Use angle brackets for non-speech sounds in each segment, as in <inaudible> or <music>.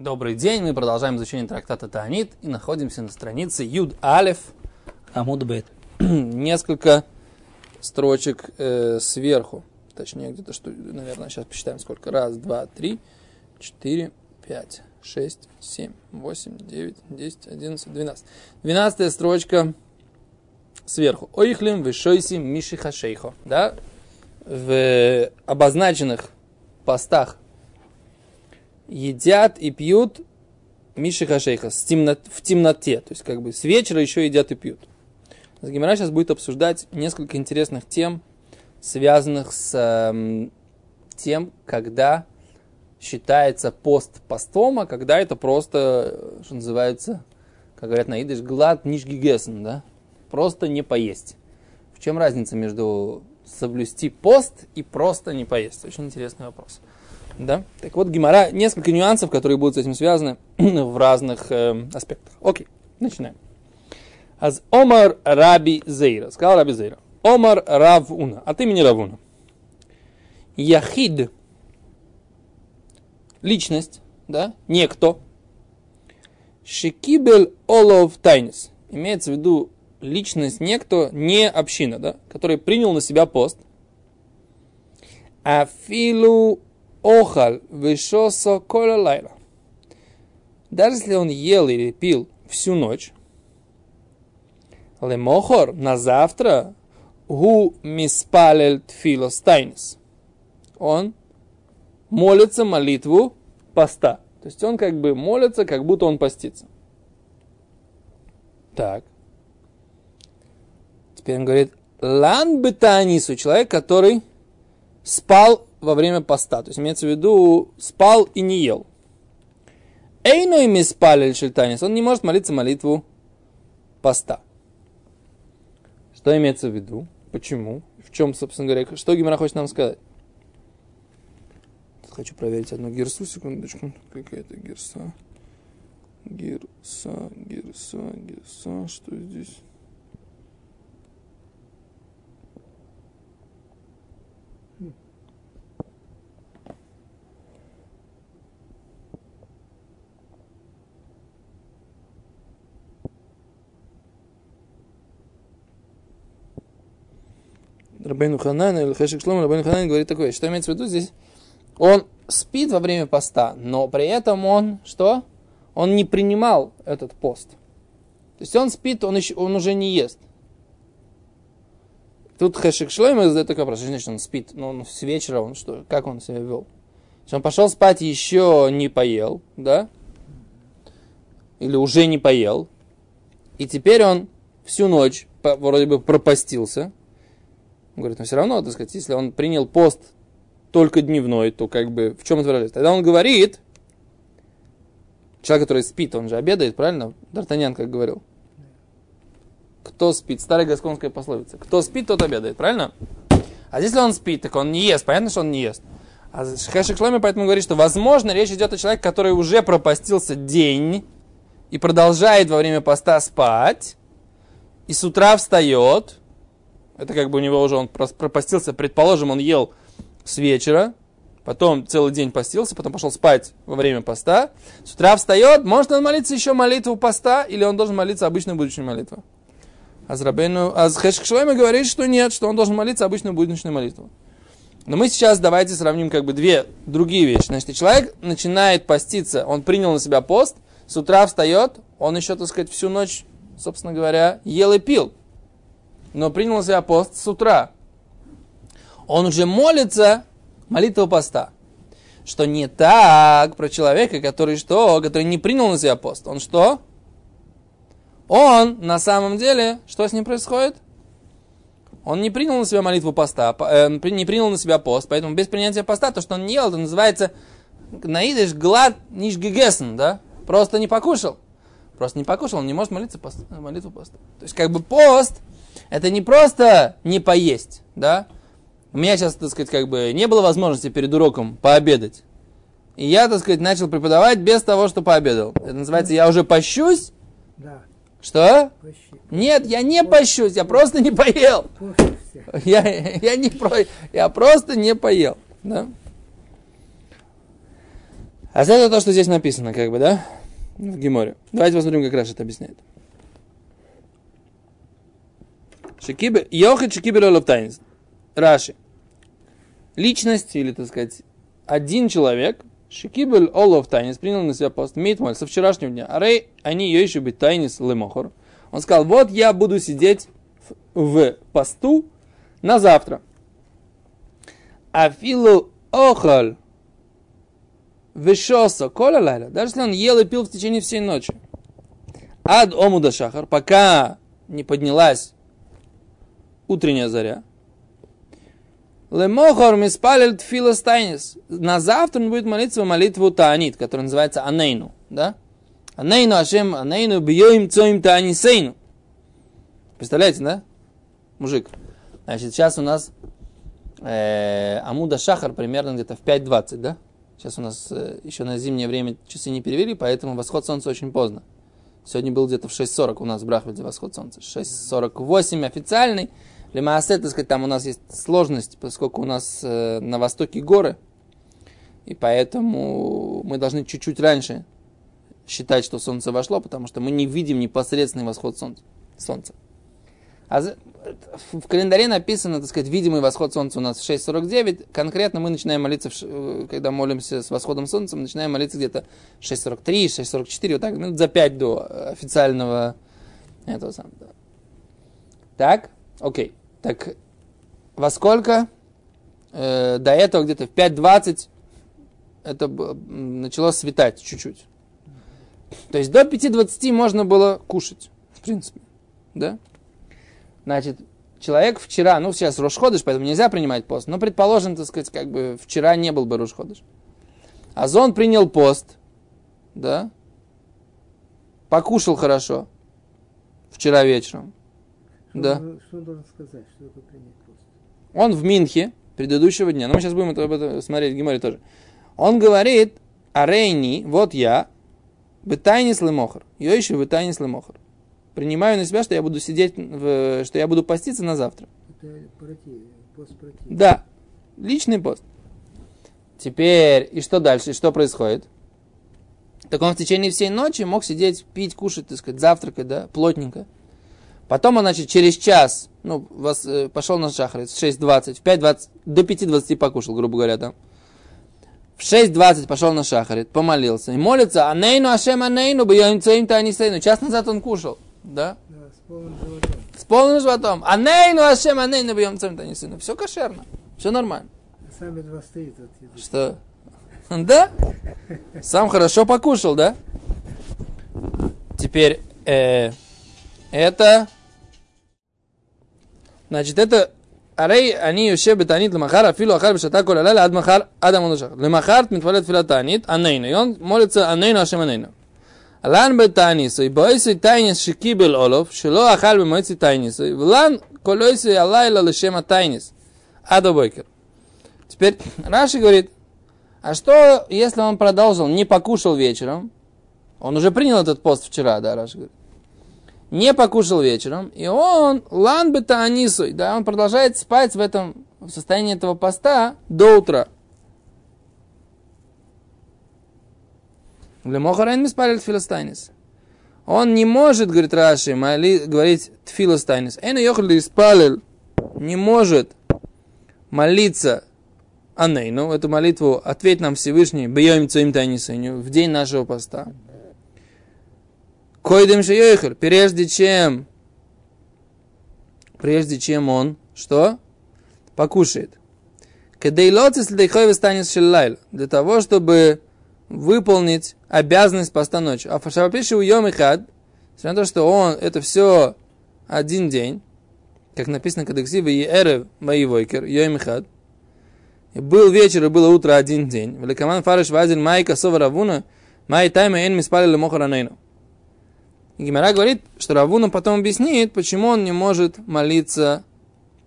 Добрый день, мы продолжаем изучение трактата Таанит и находимся на странице Юд Алев. Амуд Бет. <clears throat> Несколько строчек э, сверху. Точнее, где-то что, наверное, сейчас посчитаем сколько. Раз, два, три, четыре, пять, шесть, семь, восемь, девять, десять, одиннадцать, двенадцать. Двенадцатая строчка сверху. Ойхлим вишойси мишиха шейхо. Да? В обозначенных постах едят и пьют Миши Хашейха в темноте. То есть, как бы с вечера еще едят и пьют. Гимара сейчас будет обсуждать несколько интересных тем, связанных с э, тем, когда считается пост постом, а когда это просто, что называется, как говорят на идыш, глад нишгигесен, да? Просто не поесть. В чем разница между соблюсти пост и просто не поесть? Очень интересный вопрос. Да? Так вот, Гимара, несколько нюансов, которые будут с этим связаны <clears throat> в разных э, аспектах. Окей, начинаем. Аз Омар Раби Зейра. Сказал Раби Зейра. Омар Равуна. От имени Равуна. Яхид. Личность, да, некто. Шикибель Олов Тайнис. Имеется в виду личность некто, не община, да, который принял на себя пост. Афилу охаль вишосо кола лайла. Даже если он ел или пил всю ночь, лемохор на завтра гу миспалель тфилостайнис. Он молится молитву поста. То есть он как бы молится, как будто он постится. Так. Теперь он говорит, лан бетанису, человек, который спал во время поста. То есть имеется в виду, спал и не ел. Эйно ими спали шельтанис. Он не может молиться молитву поста. Что имеется в виду? Почему? В чем, собственно говоря, что Гимара хочет нам сказать? Хочу проверить одну гирсу, секундочку. Какая-то гирса. Гирса, гирса, гирса. Что здесь? Рабейну Ханан или Хешик Шлом, Рабейну Ханан говорит такое, что имеется в виду здесь? Он спит во время поста, но при этом он что? Он не принимал этот пост. То есть он спит, он, еще, он уже не ест. Тут Хешик Шлойма задает такой вопрос, значит он спит? Ну, он с вечера, он что, как он себя вел? Он пошел спать еще не поел, да? Или уже не поел. И теперь он всю ночь вроде бы пропастился. Говорит, но все равно, так сказать, если он принял пост только дневной, то как бы в чем это выражается? Тогда он говорит, человек, который спит, он же обедает, правильно? Д'Артаньян как говорил. Кто спит? Старая гасконская пословица. Кто спит, тот обедает, правильно? А если он спит, так он не ест. Понятно, что он не ест. А Хэшик Шломи поэтому говорит, что возможно речь идет о человеке, который уже пропастился день и продолжает во время поста спать, и с утра встает, это как бы у него уже он пропастился, предположим, он ел с вечера, потом целый день постился, потом пошел спать во время поста. С утра встает, может он молиться еще молитву поста, или он должен молиться обычную будущую молитву? А с Рабейну, а с Хешкшлойма говорит, что нет, что он должен молиться обычную будущую молитву. Но мы сейчас давайте сравним как бы две другие вещи. Значит, человек начинает поститься, он принял на себя пост, с утра встает, он еще, так сказать, всю ночь, собственно говоря, ел и пил но принял на себя пост с утра. Он уже молится молитву поста. Что не так про человека, который что? Который не принял на себя пост. Он что? Он на самом деле, что с ним происходит? Он не принял на себя молитву поста, э, не принял на себя пост, поэтому без принятия поста, то, что он не ел, это называется наидыш глад ниш гегесен, да? Просто не покушал. Просто не покушал, он не может молиться пост, молитву поста. То есть, как бы пост, это не просто не поесть, да? У меня сейчас, так сказать, как бы не было возможности перед уроком пообедать. И я, так сказать, начал преподавать без того, что пообедал. Это называется, я уже пощусь. Да. Что? Пощи. Нет, я не пощусь, я просто не поел. Я, я, не про, я просто не поел. Да? А это то, что здесь написано, как бы, да? В Геморе. Давайте посмотрим, как Раша это объясняет. Шикибер, Йохид Шикибер Олаптайнис. Раши. Личность, или, так сказать, один человек, Шикибель Олов принял на себя пост, Митмаль, со вчерашнего дня. Арей, они ее еще быть Тайнис Лемохор. Он сказал, вот я буду сидеть в, посту на завтра. Афилу охаль вешоса лайла. Даже если он ел и пил в течение всей ночи. Ад омуда шахар, пока не поднялась утренняя заря. Лемохор миспалил тфила На завтра он будет молиться молитву Таанит, которая называется Анейну. Да? Анейну Ашем, Анейну бьем цоим Таанисейну. Представляете, да? Мужик. Значит, сейчас у нас э, Амуда Шахар примерно где-то в 5.20, да? Сейчас у нас э, еще на зимнее время часы не перевели, поэтому восход солнца очень поздно. Сегодня был где-то в 6.40 у нас в Брахвиде восход солнца. 6.48 официальный. Лемаасе, так сказать, там у нас есть сложность, поскольку у нас э, на востоке горы, и поэтому мы должны чуть-чуть раньше считать, что солнце вошло, потому что мы не видим непосредственный восход солнца. солнца. А в календаре написано, так сказать, видимый восход солнца у нас в 6.49. Конкретно мы начинаем молиться, э, когда молимся с восходом солнца, мы начинаем молиться где-то 6.43, 6.44, вот так, минут за 5 до официального этого самого. Так, окей. Так во сколько? Э, до этого где-то в 5.20 это начало светать чуть-чуть. То есть до 5.20 можно было кушать, в принципе. Да? Значит, человек вчера, ну сейчас Рошходыш, поэтому нельзя принимать пост, но предположим, так сказать, как бы вчера не был бы Рошходыш. А зон принял пост, да, покушал хорошо вчера вечером, что да. Он, что он должен сказать? Что такое принять пост? Он в Минхе предыдущего дня. Но мы сейчас будем это, об этом смотреть в Гимаре тоже. Он говорит, Арейни, вот я, бытайни слымохар. Я еще бытайни слымохар. Принимаю на себя, что я буду сидеть, в, что я буду поститься на завтра. Это против, пост против. Да, личный пост. Теперь, и что дальше, и что происходит? Так он в течение всей ночи мог сидеть, пить, кушать, так сказать, завтракать, да, плотненько. Потом он, значит, через час, ну, вас, э, пошел на шахрит, в 6.20, в 5.20, до 5.20 покушал, грубо говоря, там. В 6.20 пошел на шахарит, помолился и молится, анейну ашем анейну, бьем цоим таанисейну. Час назад он кушал, да? Да, с полным животом. С полным животом. Анейну ашем анейну, бьем цоим таанисейну. Все кошерно, все нормально. А сами два стоит от еды. Что? <laughs> Да? Сам хорошо покушал, да? Теперь, э, это Значит, это Арей, они еще бетанит лемахар, а филу ахар бешата коляля, адмахар, адам анушах. Лемахар митвалет филатанит, анейна. И он молится анейна, ашем анейна. Лан бетанисой, боисой тайнис шикибел олов, шило ахар бемойци тайнисой, лан колойсой алайла лешема тайнис. Адобойкер. Теперь Раши говорит, а что, если он продолжил, не покушал вечером? Он уже принял этот пост вчера, да, Раши говорит не покушал вечером, и он лан бета анисуй, да, он продолжает спать в этом в состоянии этого поста до утра. Лемохарен миспалил тфилостайнис. Он не может, говорит Раши, моли, говорить тфилостайнис. Эйна йохал испалил. Не может молиться Анейну, эту молитву ответь нам Всевышний, бьем цоим тайнисеню, в день нашего поста. Койдем шейохер, прежде чем, прежде чем он, что? Покушает. Кадейлоцис лейхойве станет шеллайл. Для того, чтобы выполнить обязанность поста ночи. А фашапиши у йом и хад, несмотря на то, что он, это все один день, как написано, ксива и эрев воевойкер, йом и был вечер и было утро один день. Великаман фариш вазель майка сова равуна, май тайма эн миспали лемохаранейну. И Гимара говорит, что Равуна потом объяснит, почему он не может молиться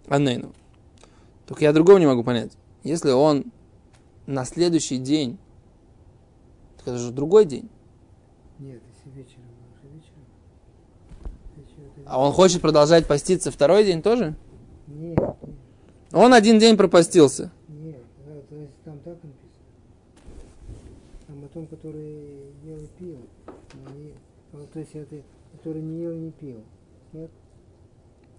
Анейну. Только я другого не могу понять. Если он на следующий день, так это же другой день, Нет, если вечером, уже вечером. Вечером это- а он хочет продолжать поститься второй день тоже, Нет, нет, он один день пропастился. нет. То есть там так написано. Там том, который ел и пил. Не- ну, то есть это, который не ел и не пил. Нет?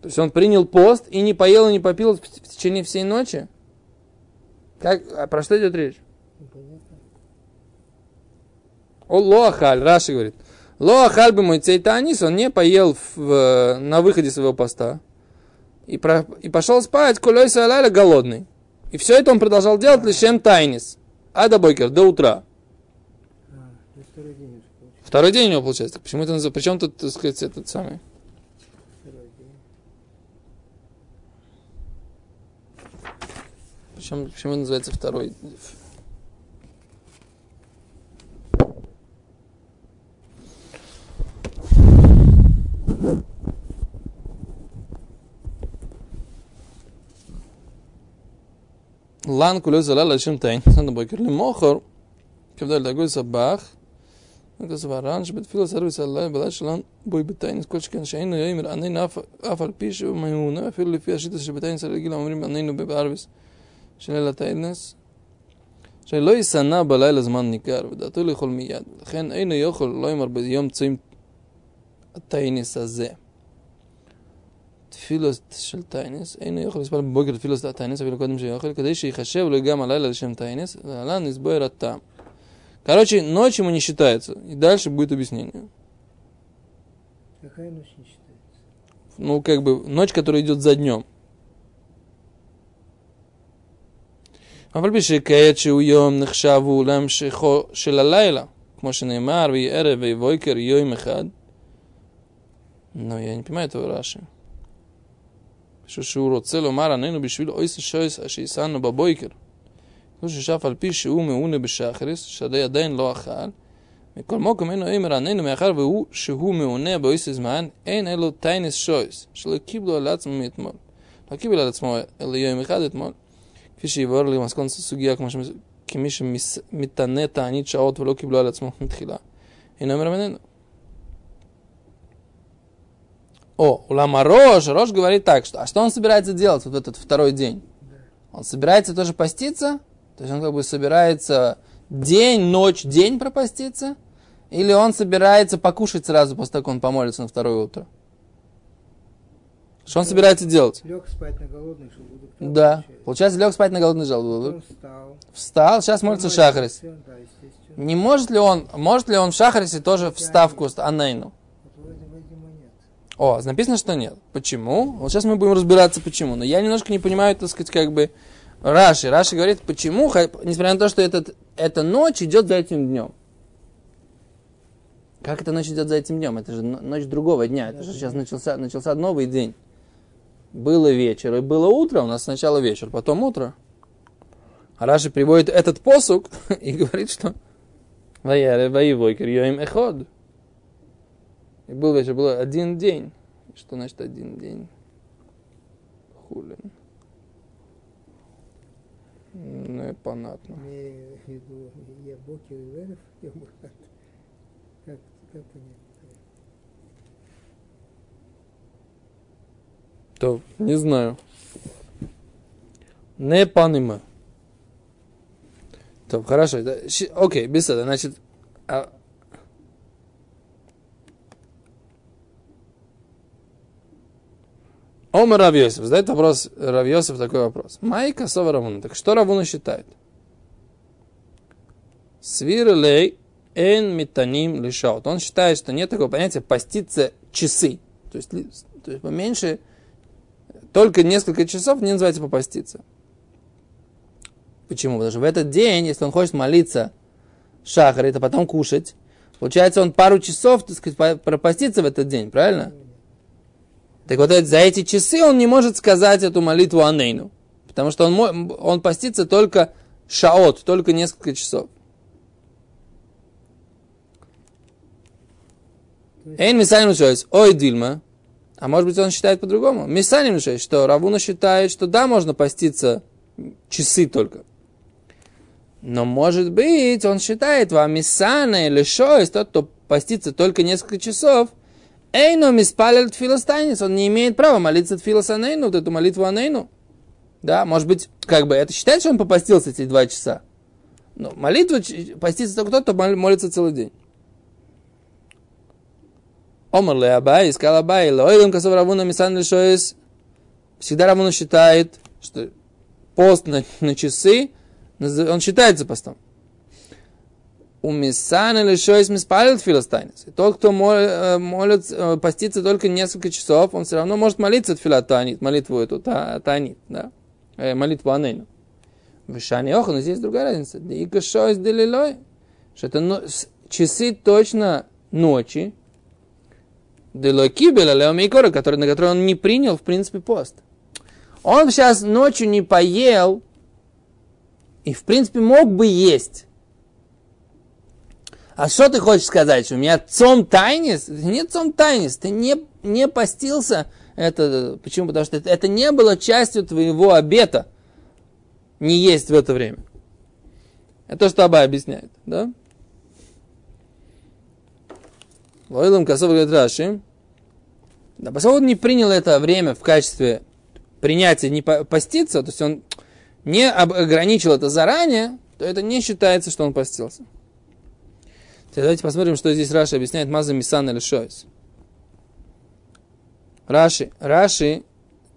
То есть он принял пост и не поел и не попил в в течение всей ночи? Как, а про что идет речь? О, лоахаль, Раши говорит. Лоахаль бы мой цейтанис, он не поел в, на выходе своего поста. И, про- и пошел спать, кулей салаля голодный. И все это он продолжал делать лишем тайнис. А до бойкер, до утра. А, Второй день у него получается. Почему это называется? Причем тут, так сказать, этот самый? Причем, почему называется второй? Лан кулю заляла чем-то. Надо бакер лимохор. Когда дорогой собах. סבח. וכסף הר"ן שבתפילה סרוויס עלי בלילה שלנו בוי בתיינס כל שכן שהיינו יאמר עננו אף- אף על פי שהוא מיונה אפילו לפי השיטה שבתיינס הרגיל אומרים עננו בארוויס של ליל התיינס שלא ישנא בלילה זמן ניכר ודעתו לאכול מיד ולכן אינו יכול לא יאמר ביום צום התיינס הזה תפילוס של תיינס, אינו יכול לספר בבוקר תפילוס התיינס אפילו קודם שיאכל כדי שיחשב לו גם הלילה לשם תיינס ולהלן נסבויר הטעם Короче, ночь ему не считается. И дальше будет объяснение. Какая ночь не считается? Ну, как бы, ночь, которая идет за днем. אבל בשכעת שהוא יום נחשב הוא להמשכו של הלילה, כמו שנאמר, ויהי ערב ויהי בוקר יום אחד. Но я не понимаю этого Раши. פשוט שהוא רוצה לומר עננו בשביל אויס שויס אשר יסענו בבויקר. כמו ששף על פי שהוא מעונה בשחריס, שעדי עדיין לא אכל. מכל מוקם אינו אמר עננו מאחר והוא שהוא מעונה באויס זמן, אין אלו טיינס שויס, שלא קיבלו על עצמו מאתמול. לא קיבל על עצמו אלא יום אחד אתמול. כפי שיבואר לי מסקונת הסוגיה, כמו שמס... כמי שמתענה תענית שעות ולא קיבלו על עצמו מתחילה. אינו אומר עננו. О, улама Рош, Рош говорит так, что, а что он собирается делать вот этот второй день? Он собирается тоже поститься? То есть он как бы собирается день, ночь, день пропаститься? Или он собирается покушать сразу после того, как он помолится на второе утро? Что он собирается делать? Лег спать на голодный желудок. Да. получается. Получается, лег спать на голодный желудок. Потом встал. Встал, сейчас молится Шахарис. Всё, Да. Не может ли он, может ли он в Шахарисе тоже вставку с Анейну? О, написано, что нет. Почему? Вот сейчас мы будем разбираться, почему. Но я немножко не понимаю, так сказать, как бы Раши. Раши говорит, почему, несмотря на то, что этот, эта ночь идет за этим днем. Как эта ночь идет за этим днем? Это же но- ночь другого дня. Это же сейчас начался, начался новый день. Было вечер и было утро. У нас сначала вечер, потом утро. А Раши приводит этот посук <laughs> и говорит, что эход. И был вечер, был один день. Что значит один день? Хулин. И понятно. Имею в виду я Бокер и Верев, я Мурат. Как, как понять? То, не знаю. Не понимаю. То, хорошо. Окей, без этого. Значит, Омар Равьосиф. Задает вопрос Равьосиф такой вопрос. Майка Сова Равуна. Так что Равуна считает? Свирлей эн метаним лишаут. Он считает, что нет такого понятия поститься часы. То есть, то есть поменьше, только несколько часов не называется попаститься. Почему? Потому что в этот день, если он хочет молиться шахарит, а потом кушать, получается, он пару часов, так сказать, пропастится в этот день, правильно? Так вот за эти часы он не может сказать эту молитву Анейну. Потому что он, он постится только шаот, только несколько часов. Эйн Мисаним Шойс, ой, Дильма. А может быть, он считает по-другому. Мисаним Шойс, что Равуна считает, что да, можно поститься часы только. Но может быть, он считает, вам Мисана или Шойс, тот, кто постится только несколько часов, Эйну миспалил тфилостанец, он не имеет права молиться тфилосанейну, вот эту молитву анейну. Да, может быть, как бы это считает, что он попастился эти два часа. Но молитва, ч- постится только тот, кто мол- молится целый день. Омар ле Абай, сказал Абай, лоидам косов Равуна мисан лишоис. Всегда Равуна считает, что пост на, на часы, он считается постом. У мисан лишоис миспалит филостайнис. Тот, кто э, молит, э, постится только несколько часов, он все равно может молиться от филатанит, молитву эту, та, танит, да, Э, молитву Анейну. В Шане Оха, но здесь другая разница. Да и кашой с делилой. Что это но- часы точно ночи. Делой кибеля леомейкора, который, на который он не принял, в принципе, пост. Он сейчас ночью не поел и, в принципе, мог бы есть. А что ты хочешь сказать? У меня цом тайнис? Нет цом тайнис. Ты не, не постился. Это, почему? Потому что это, это не было частью твоего обета не есть в это время. Это то, что Абай объясняет, да? Лоилам Косов говорит Раши. Да, поскольку он не принял это время в качестве принятия не по- поститься, то есть он не ограничил это заранее, то это не считается, что он постился. Давайте посмотрим, что здесь Раши объясняет Маза Мисан или Шойс. Раши. Раши,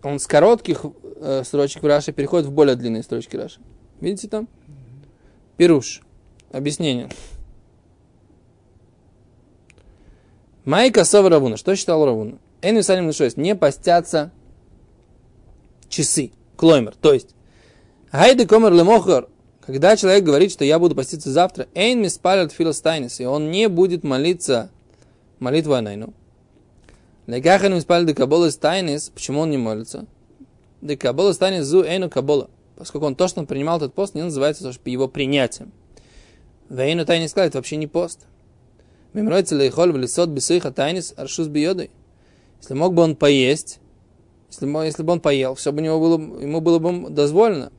он с коротких э, строчек в Раши переходит в более длинные строчки Раши. Видите там? Пируш. Объяснение. Майка Сова Равуна. Что считал Равуна? Эйн Висалим Лишойс. Не постятся часы. Клоймер. То есть, Гайде Комер Лемохар. Когда человек говорит, что я буду поститься завтра, Эйн Миспалят Филостайнис. И он не будет молиться молитву Анайну. Лекахан Миспалят Декабола Стайнис. Почему он не молится? Декабола Стайнис Зу Эйну Кабола. Поскольку он то, что он принимал этот пост, не называется его принятием. Вейну тайнис сказать, это вообще не пост. Мемройца лейхоль в лесот бисыха тайнис аршус биодой. Если мог бы он поесть, если, если бы он поел, все бы него было, ему было бы дозволено.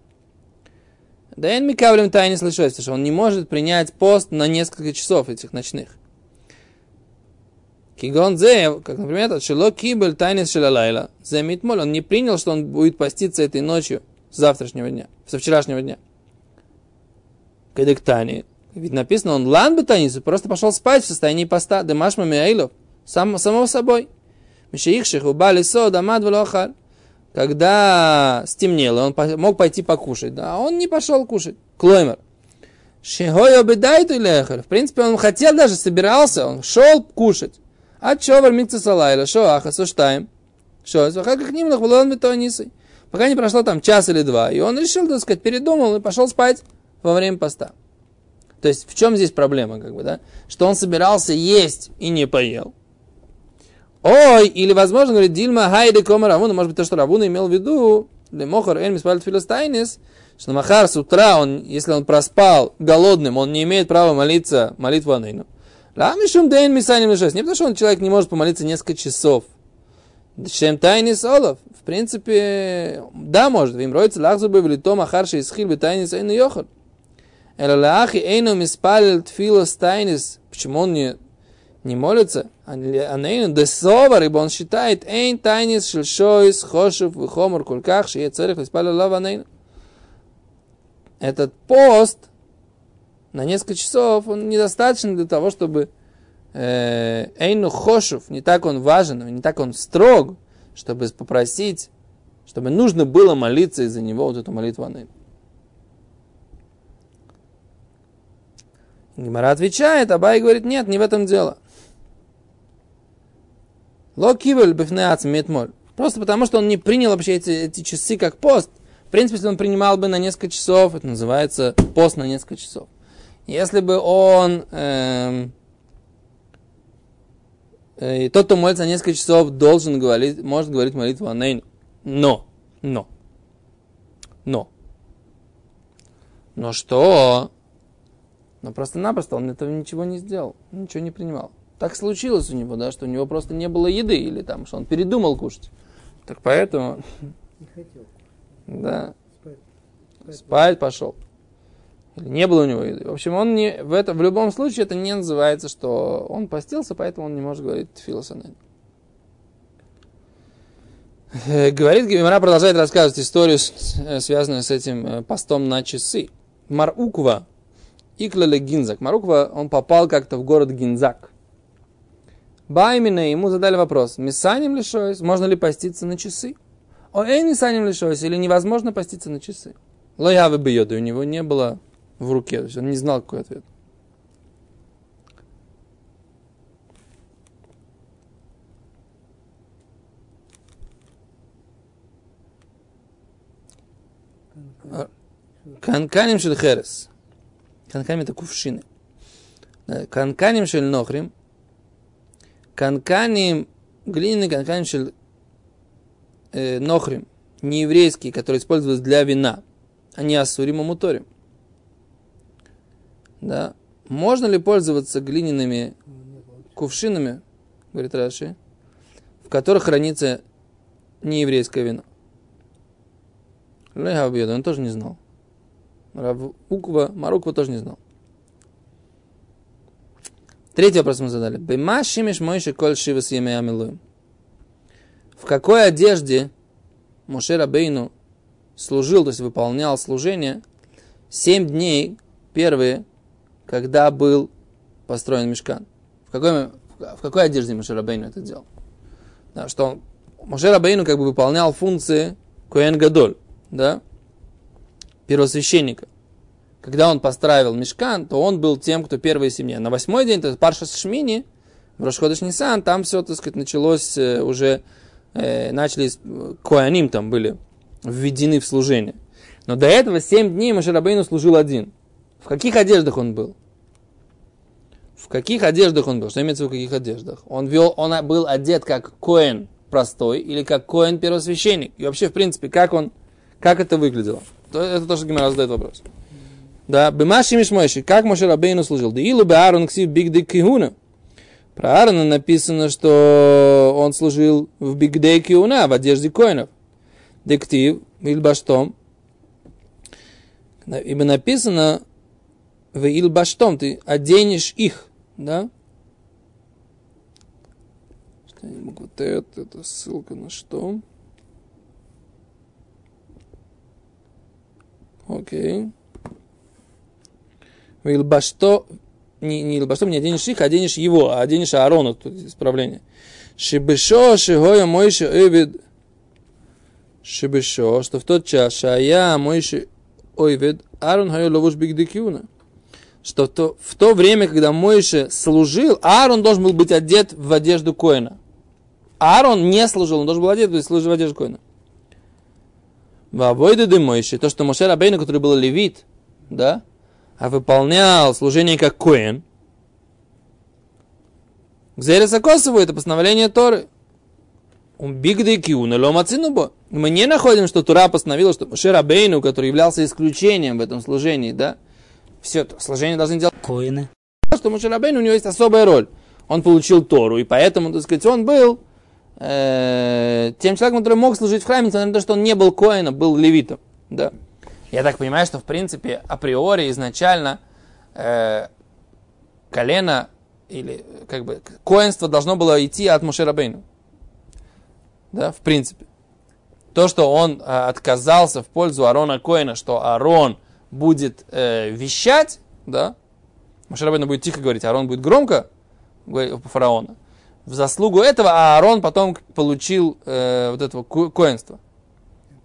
Да и микавлем тайнис лишось, что он не может принять пост на несколько часов этих ночных. Кигон как, например, от шело кибель тайнис шелалайла, зе митмоль, он не принял, что он будет поститься этой ночью с завтрашнего дня, со вчерашнего дня. Кадектани. Ведь написано, он лан бы тайнису, просто пошел спать в состоянии поста, демашма миаилов, сам, самого собой. Мишеихших убали со, дамад. Когда стемнело, он мог пойти покушать, да, он не пошел кушать. Клоймер. Шихой обедайту лехер. В принципе, он хотел даже, собирался, он шел кушать. А човар микца салайла, шо аха, суштаем. Шо, как к ним лохвалон бетонисой. Пока не прошло там час или два. И он решил, так сказать, передумал и пошел спать во время поста. То есть, в чем здесь проблема, как бы, да? Что он собирался есть и не поел. Ой, или, возможно, говорит, Дильма Хайде Кома Равуна, может быть, то, что Равуна имел в виду, для Мохар Эльмис Пальт Филостайнис, что Махар с утра, он, если он проспал голодным, он не имеет права молиться молитву Анейну. Ламишум Дейн Мисаним. Не потому, что он человек не может помолиться несколько часов. Чем тайнис Олов. В принципе, да, может. Им роется лахзубы в лито махарши из хиль тайнис Эйну Йохар. Элалахи Эйну Миспалил Тфилос Тайнис. Почему он не, не молится? Анейну Десовар, ибо он считает Эйн Тайнис Шельшойс Хошев Вихомор Кульках Шие Церих Лиспалил Лав Анейну. Этот пост на несколько часов, он недостаточно для того, чтобы э, Эйну Хошев, не так он важен, не так он строг, чтобы попросить, чтобы нужно было молиться из-за него вот эту молитву Анейну. Гимара отвечает, Абай говорит, нет, не в этом дело. Ло кивель бифнеац метмоль. Просто потому, что он не принял вообще эти, эти часы как пост. В принципе, если он принимал бы на несколько часов, это называется пост на несколько часов. Если бы он... эм, э, тот, кто молится на несколько часов, должен говорить, может говорить молитву Анейну. Но, но, но. Но что? Но просто-напросто он этого ничего не сделал, ничего не принимал. Так случилось у него, да, что у него просто не было еды, или там, что он передумал кушать. Так поэтому, Не хотел. да, Спать. Спать. спать пошел. Или не было у него еды. В общем, он не, в, это, в любом случае это не называется, что он постился, поэтому он не может говорить филосонен. Говорит, Гимара продолжает рассказывать историю, э, связанную с этим э, постом на часы. Маруква, Иклале Гинзак. Маруква, он попал как-то в город Гинзак. Баймина ему задали вопрос. Мисаним лишойс, можно ли поститься на часы? О, эй, мисаним лишойс, или невозможно поститься на часы? Лоявы бы йода, у него не было в руке, то есть он не знал, какой ответ. Канканим шель херес. Канканим это кувшины. Да, Канканим шель нохрим. Канканим глиняный канканим шель э, нохрим. Не еврейские, которые используются для вина. Они асурим муторим. Да. Можно ли пользоваться глиняными кувшинами, говорит Раши, в которых хранится нееврейское вино? Лехабьеда, он тоже не знал. Уква, Маруква тоже не знал. Третий вопрос мы задали. Бема шимиш мойши коль шива с В какой одежде Моше Рабейну служил, то есть выполнял служение, семь дней первые, когда был построен мешкан. В какой, в какой одежде Моше Рабейну это делал? Да, что он, Моше Рабейну как бы выполнял функции Коэн Гадоль да, первосвященника. Когда он построил мешкан, то он был тем, кто первый семья. На восьмой день, то есть Парша Шмини, в Рошходыш Нисан, там все, так сказать, началось э, уже, э, начали, коаним там были введены в служение. Но до этого семь дней Машарабейну служил один. В каких одеждах он был? В каких одеждах он был? Что имеется в каких одеждах? Он, вел, он был одет как коэн простой или как коэн первосвященник. И вообще, в принципе, как он как это выглядело? Это тоже Гимара задает вопрос. Да, Бемаши Мишмойши, как Моше Рабейну служил? Да илу Аарон ксив бигдей кихуна. Про Аарона написано, что он служил в бигдей кихуна, в одежде коинов. Дектив, Ильбаштом. Ибо написано в Ильбаштом, ты оденешь их, да? Что-нибудь вот это, это ссылка на что? Окей. Илбашто, не, не Илбаштом, не оденешь их, оденешь его, а оденешь Аарона, тут исправление. Шибешо, шигоя мойши эвид. Шибешо, что в тот час, шая мойши ойвед, Аарон хайо ловуш бигдекиуна. Что то, в то время, когда Мойше служил, Аарон должен был быть одет в одежду Коина. Аарон не служил, он должен был одет в одежду Коина. Вавойда де Мойши, то, что Моше Рабейну, который был левит, да, а выполнял служение как Коэн, Гзереса Косову это постановление Торы. Мы не находим, что Тура постановила, что Моше Рабейну, который являлся исключением в этом служении, да, все это служение должны делать Коины. Что Моше Рабейну, у него есть особая роль. Он получил Тору, и поэтому, так сказать, он был э, тем человеком, который мог служить в храме, несмотря на то, что он не был коином, был левитом. Да. Я так понимаю, что в принципе априори изначально э, колено или как бы коинство должно было идти от Мушерабейну. Да, в принципе. То, что он э, отказался в пользу Арона Коина, что Арон будет э, вещать, да, Мушерабейну будет тихо говорить, Арон будет громко говорить по фараону в заслугу этого, Аарон потом получил э, вот этого коинства.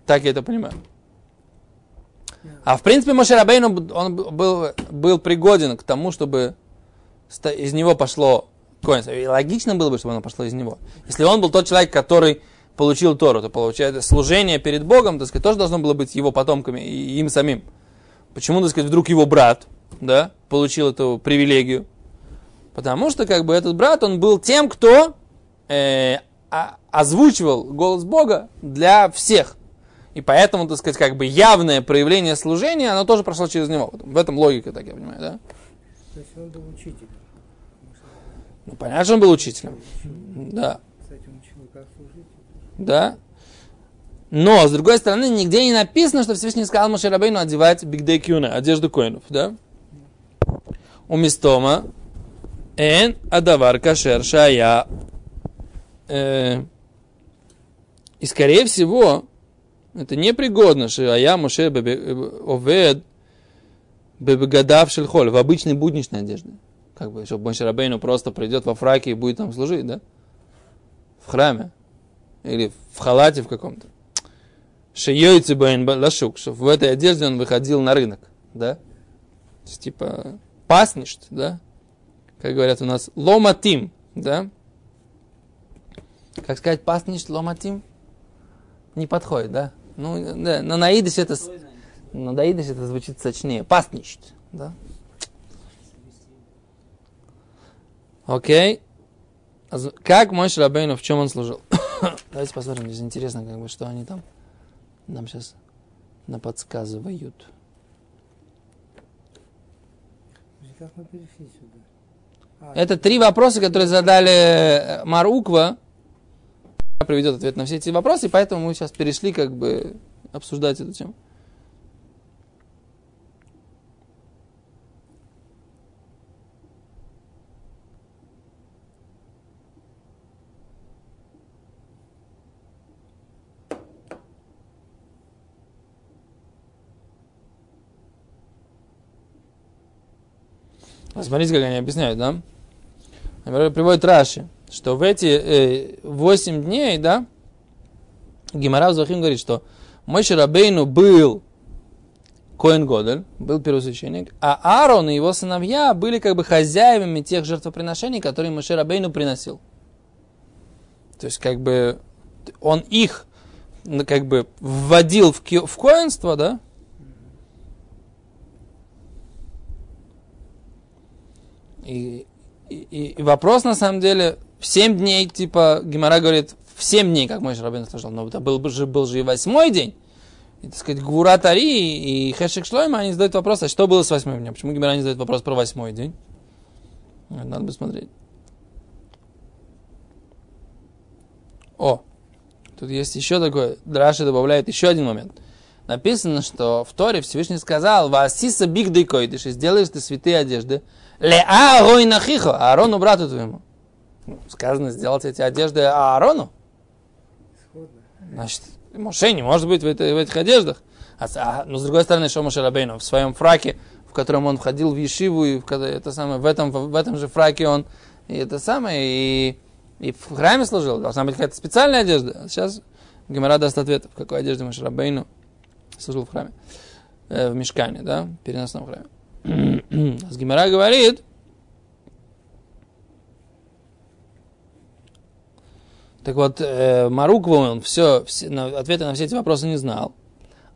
Так я это понимаю. А в принципе Мошерабейн он был, был пригоден к тому, чтобы из него пошло коинство. И логично было бы, чтобы оно пошло из него. Если он был тот человек, который получил Тору, то получается служение перед Богом, так сказать, тоже должно было быть его потомками и им самим. Почему, так сказать, вдруг его брат, да, получил эту привилегию? Потому что, как бы, этот брат, он был тем, кто э, озвучивал голос Бога для всех. И поэтому, так сказать, как бы явное проявление служения, оно тоже прошло через него. В этом логика, так я понимаю, да? То есть он был учителем. Ну, понятно, что он был учителем. Да. Кстати, он учил, как служить. Да. Но, с другой стороны, нигде не написано, что Всевышний сказал Моше Рабейну одевать бигдей кюна, одежду коинов, да? У Мистома Эн адавар кашер шая. Э, и скорее всего, это непригодно, что а я Моше овед Бебегадав шельхоль, в обычной будничной одежде. Как бы, чтобы Моше Рабейну просто придет во фраке и будет там служить, да? В храме. Или в халате в каком-то. Шейойцы бэйн лашук, чтобы в этой одежде он выходил на рынок, да? То есть, типа, пасништ, да? Как говорят у нас, ломатим, да? Как сказать, пасништ, ломатим? Не подходит, да? Ну, да, но на идыш это, на идыш это звучит сочнее. Пасништ, да? Окей. Как мой Рабейну, в чем он служил? <coughs> Давайте посмотрим, здесь интересно, как бы, что они там нам сейчас наподсказывают. Как мы перешли сюда? А, Это три вопроса, которые задали э, Маруква. Приведет ответ на все эти вопросы, поэтому мы сейчас перешли как бы обсуждать эту тему. Смотрите, как они объясняют, да? Например, приводит Раши, что в эти э, 8 дней, да, Гимарав Захим говорит, что мой Рабейну был Коэн Годель, был первосвященник, а Аарон и его сыновья были как бы хозяевами тех жертвоприношений, которые Моше Рабейну приносил. То есть, как бы, он их, ну, как бы, вводил в, ки- в коинство, да, И, и, и вопрос на самом деле, в 7 дней, типа, Гимара говорит, в 7 дней, как мой Рабин слышал, но это был, бы же, был же и восьмой день. И, так сказать, Гура Тари и Хешек Шлойма, они задают вопрос, а что было с восьмым днем? Почему Гимара не задает вопрос про восьмой день? Надо бы смотреть. О, тут есть еще такое, Драши добавляет еще один момент. Написано, что в Торе Всевышний сказал, «Васиса биг дейкойдыш, и сделаешь ты святые одежды, ле Аарон нахихо, Аарону брату твоему». Ну, сказано сделать эти одежды Аарону. Исходно. Значит, Моше не может быть в, этой- в этих одеждах. А, а, но с другой стороны, что Моше Рабейну в своем фраке, в котором он входил в Ешиву, и в, это самое, в, этом, в, этом же фраке он и это самое, и, и в храме служил. Должна быть какая-то специальная одежда. А Сейчас Гемора даст ответ, в какой одежде Моше Рабейну служил в храме. Э, в Мешкане, да, в переносном храме. <clears throat> С Гемора говорит, Так вот, э, Маруква, он все, все на, ответы на все эти вопросы не знал.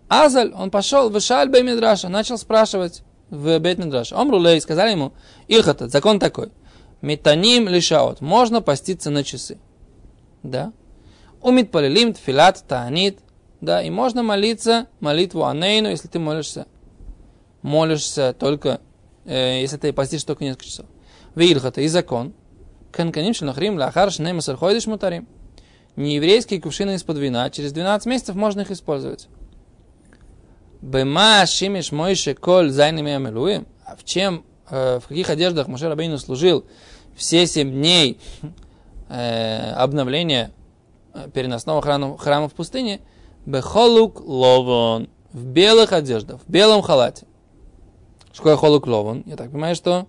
Азаль, он пошел в Шаль Мидраша, начал спрашивать в Бейт Мидраша. Омрулей, сказали ему, Илхата, закон такой. Метаним лишаот, можно поститься на часы. Да. Умит полилим, тфилат, таанит. Да, и можно молиться молитву Анейну, если ты молишься. Молишься только, э, если ты постишь только несколько часов. Вильхата и закон. Канканим шелахрим лахар шней ходишь мутарим. Нееврейские кувшины из-под вина, через 12 месяцев можно их использовать. Бема шимиш мойше коль зайнами амелуем. А в чем, э, в каких одеждах Моше Рабейну служил все 7 дней э, обновления э, переносного храма, храма в пустыне? Бехолук ловон. В белых одеждах, в белом халате. Такое холук ловон? Я так понимаю, что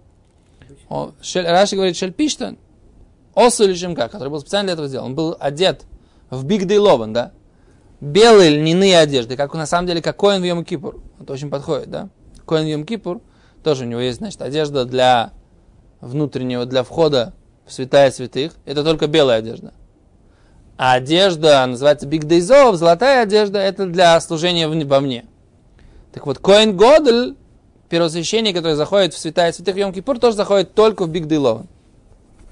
Раши говорит шельпиштан. Осу или шемка, который был специально для этого сделан. Он был одет в биг лован, да? Белые льняные одежды, как на самом деле, как Коэн в Йом Кипур. Это очень подходит, да? Коэн в Йом Кипур, тоже у него есть, значит, одежда для внутреннего, для входа в святая святых. Это только белая одежда. А одежда называется бигдей заhав, золотая одежда, это для служения вне- вовне. Так вот, коэн гадоль, первосвященник, который заходит в святая святых Йом Кипур, тоже заходит только в бигдей лаван.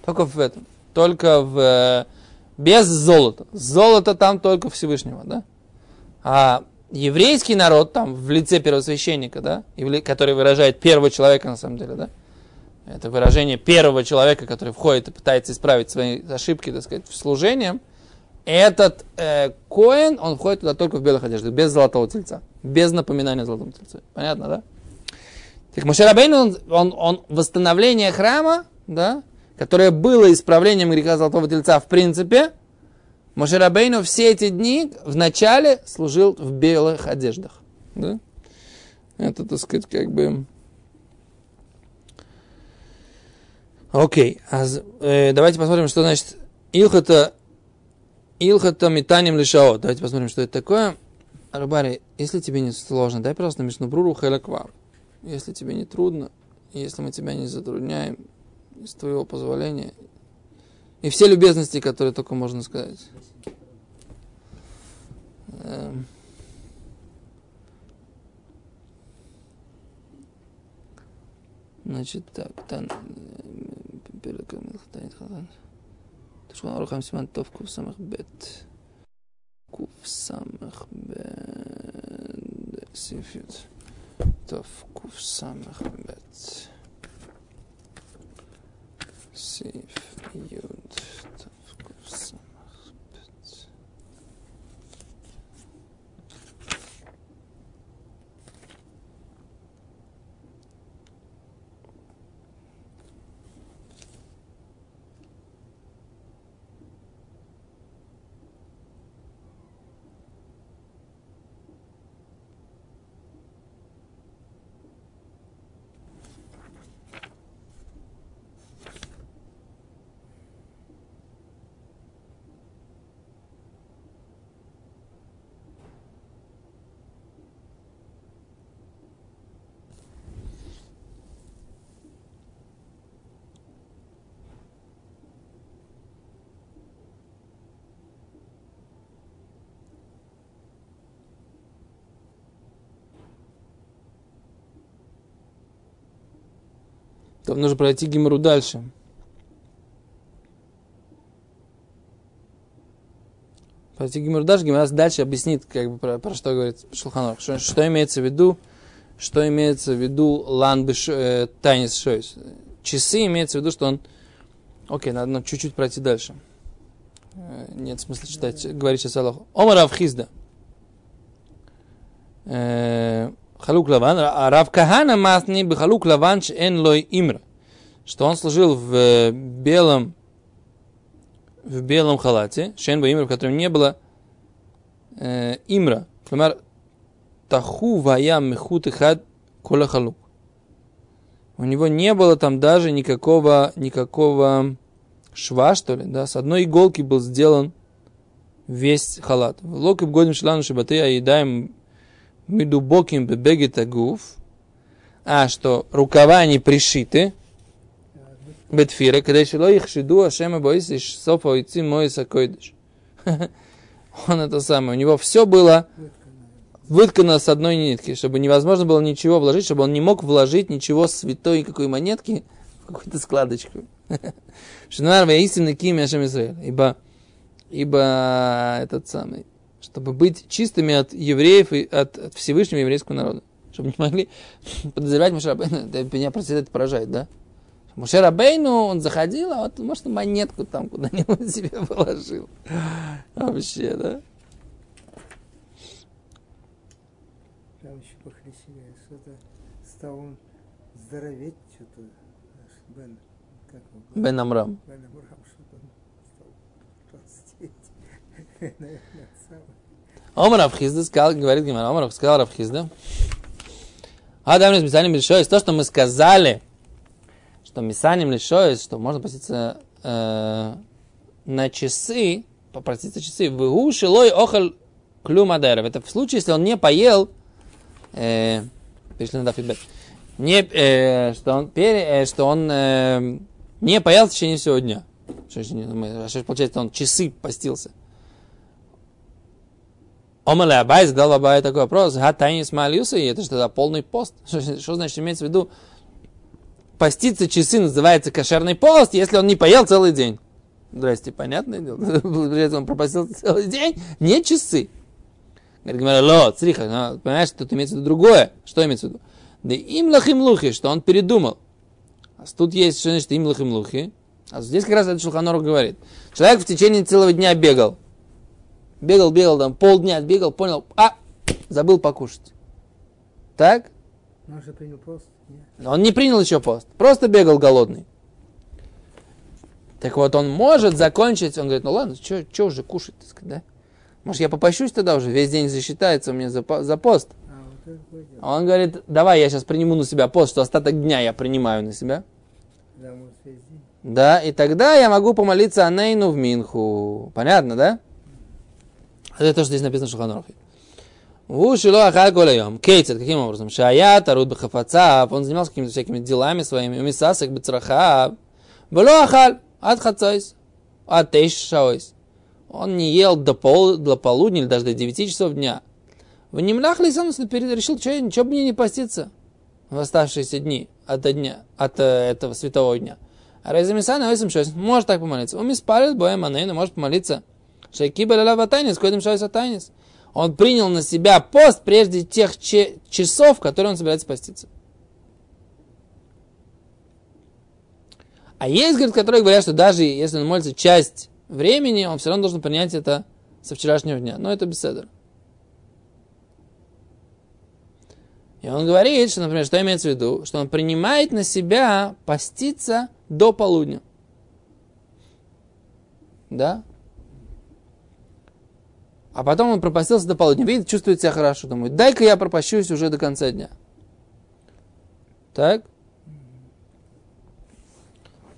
Только в этом. Только в... э, без золота. Золото там только Всевышнего, да? А еврейский народ там в лице первосвященника, да, который выражает первого человека на самом деле, да, это выражение первого человека, который входит и пытается исправить свои ошибки, так сказать, в служением, этот э, коин, он входит туда только в белых одеждах, без золотого тельца, без напоминания о золотом тельце. Понятно, да? Так Моше Рабейну, он, он, он восстановление храма, да, которое было исправлением греха Золотого Тельца в принципе, Мошерабейну все эти дни вначале служил в белых одеждах. Да? Это, так сказать, как бы... Окей, а, э, давайте посмотрим, что значит Илхата, Илхата метанием лишао. Давайте посмотрим, что это такое. Рубари, если тебе не сложно, дай, пожалуйста, Мишнубруру Хелаквар. Если тебе не трудно, если мы тебя не затрудняем, с твоего позволения, и все любезности, которые только можно сказать. Эм. Значит, так, тан, Халан. Тушхан Арухам Симан Тов Кув Самах Бет. Кув Самах Бет. Сифит. Тов Кув Самах Бет. Сиф Юд. Тов Кув Самах Бет. Там нужно пройти Гимру дальше. Пройти Гимру дальше, Гимру дальше объяснит, как бы, про, про что говорит Шулханор. Что, что имеется в виду, что имеется в виду лан э, тайнис шойс. Часы имеется в виду, что он... Окей, надо, надо чуть-чуть пройти дальше. Э, Нет смысла читать, говорить сейчас Аллаху. Омар Авхизда. Э, Халук Лаван, а Рав Кахана Масни бы Халук Лаван Эн Лой Имра, что он служил в э, белом в белом халате, Шен Имра, в котором не было э, Имра, например, Таху Вая Мехут Ихад Кола Халук. У него не было там даже никакого, никакого шва, что ли, да, с одной иголки был сделан весь халат. В лок и годим шлану шибаты, а едаем медубоким бебегет агуф, а что рукава не пришиты, бетфира, когда еще ло их шиду, а шема боис, и софа уйти мой сакойдыш. <laughs> Он это самое, у него все было выткано с одной нитки, чтобы невозможно было ничего вложить, чтобы он не мог вложить ничего святой какой монетки в какую-то складочку. <laughs> Шинар истинный ким Ашем Израиль. Ибо, ибо этот самый, чтобы быть чистыми от евреев и от, от Всевышнего еврейского народа. Чтобы не могли <laughs> подозревать Муше Рабейну. Это меня просто это поражает, да? Муше Рабейну, он заходил, а вот, может, монетку там куда-нибудь <laughs> себе положил. Вообще, да? Там еще похлесили, что-то стал он здороветь, что-то Бен, как он, Бен Амрам. Бен Абрахам, что-то он стал толстеть. <laughs> Наверное. Омар Авхизда сказал, говорит Гимара, Омар сказал Авхизда. А давно Мисаним Лишоис, то, что мы сказали, что Мисаним Лишоис, что можно поститься э, на часы, попроситься часы, в шилой охал клюмадеров. Это в случае, если он не поел, э, перешли на фидбэк, не, э, что он, пере, э, что он э, не поел в течение всего дня. Что, мы- получается, он часы постился. Омале Абай задал Абай такой вопрос. Гатайни смалился, и это же тогда полный пост. <laughs> Что, что значит имеется в виду? Поститься часы называется кошерный пост, если он не поел целый день. Здрасте, понятное дело. <laughs> Он пропастил целый день, не часы. Говорит, говорю, ло, цриха, но, понимаешь, тут имеется в виду другое. Что имеется в виду? Да им лахим лухи, что он передумал. А тут есть, что значит им лахим лухи. А здесь как раз этот Шулханор говорит. Человек в течение целого дня бегал. Бегал, бегал, там полдня бегал, понял, а, забыл покушать. Так? Он же принял пост? Нет. Он не принял еще пост, просто бегал голодный. Так вот, он может закончить, он говорит, ну ладно, что уже кушать, так сказать, да? Может, я попощусь тогда уже, весь день засчитается у меня за, за пост. А, вот он говорит, давай я сейчас приниму на себя пост, что остаток дня я принимаю на себя. Да, может, весь день. Да, и тогда я могу помолиться Анейну в Минху. Понятно, да? Это то, что здесь написано в Шуханорхе. В Шило Ахаль Колайом. Кейцет, каким образом? Шая, Тарут Бахафацав, он занимался какими-то всякими делами своими, Умисасак Бецрахав. Было Ахаль, Хацайс, от Тейш Шаойс. Он не ел до, пол, до полудня или даже до 9 часов дня. В Немлях Лисанус решил, что ничего бы мне не поститься в оставшиеся дни от дня, от э, этого святого дня. А Рейзамисана Ойсам Шойс может так помолиться. Он испалит боем Анейну, может помолиться. Шейкиба ляля ватайнис, койдем шойс атайнис. Он принял на себя пост прежде тех часов, которые он собирается поститься. А есть, говорит, которые говорят, что даже если он молится часть времени, он все равно должен принять это со вчерашнего дня. Но это беседа. И он говорит, что, например, что имеется в виду? Что он принимает на себя поститься до полудня. Да? А потом он пропастился до полудня. Видит, чувствует себя хорошо. Думает, дай-ка я пропащусь уже до конца дня. Так?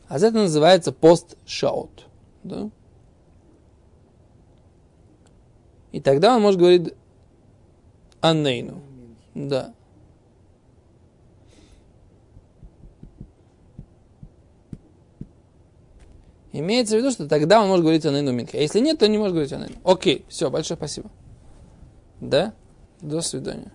А это называется пост-шаут. Да? И тогда он может говорить Аннейну. Да. Имеется в виду, что тогда он может говорить о Нейну Минхе. А если нет, то не может говорить о Нейну. Окей, все, большое спасибо. Да? До свидания.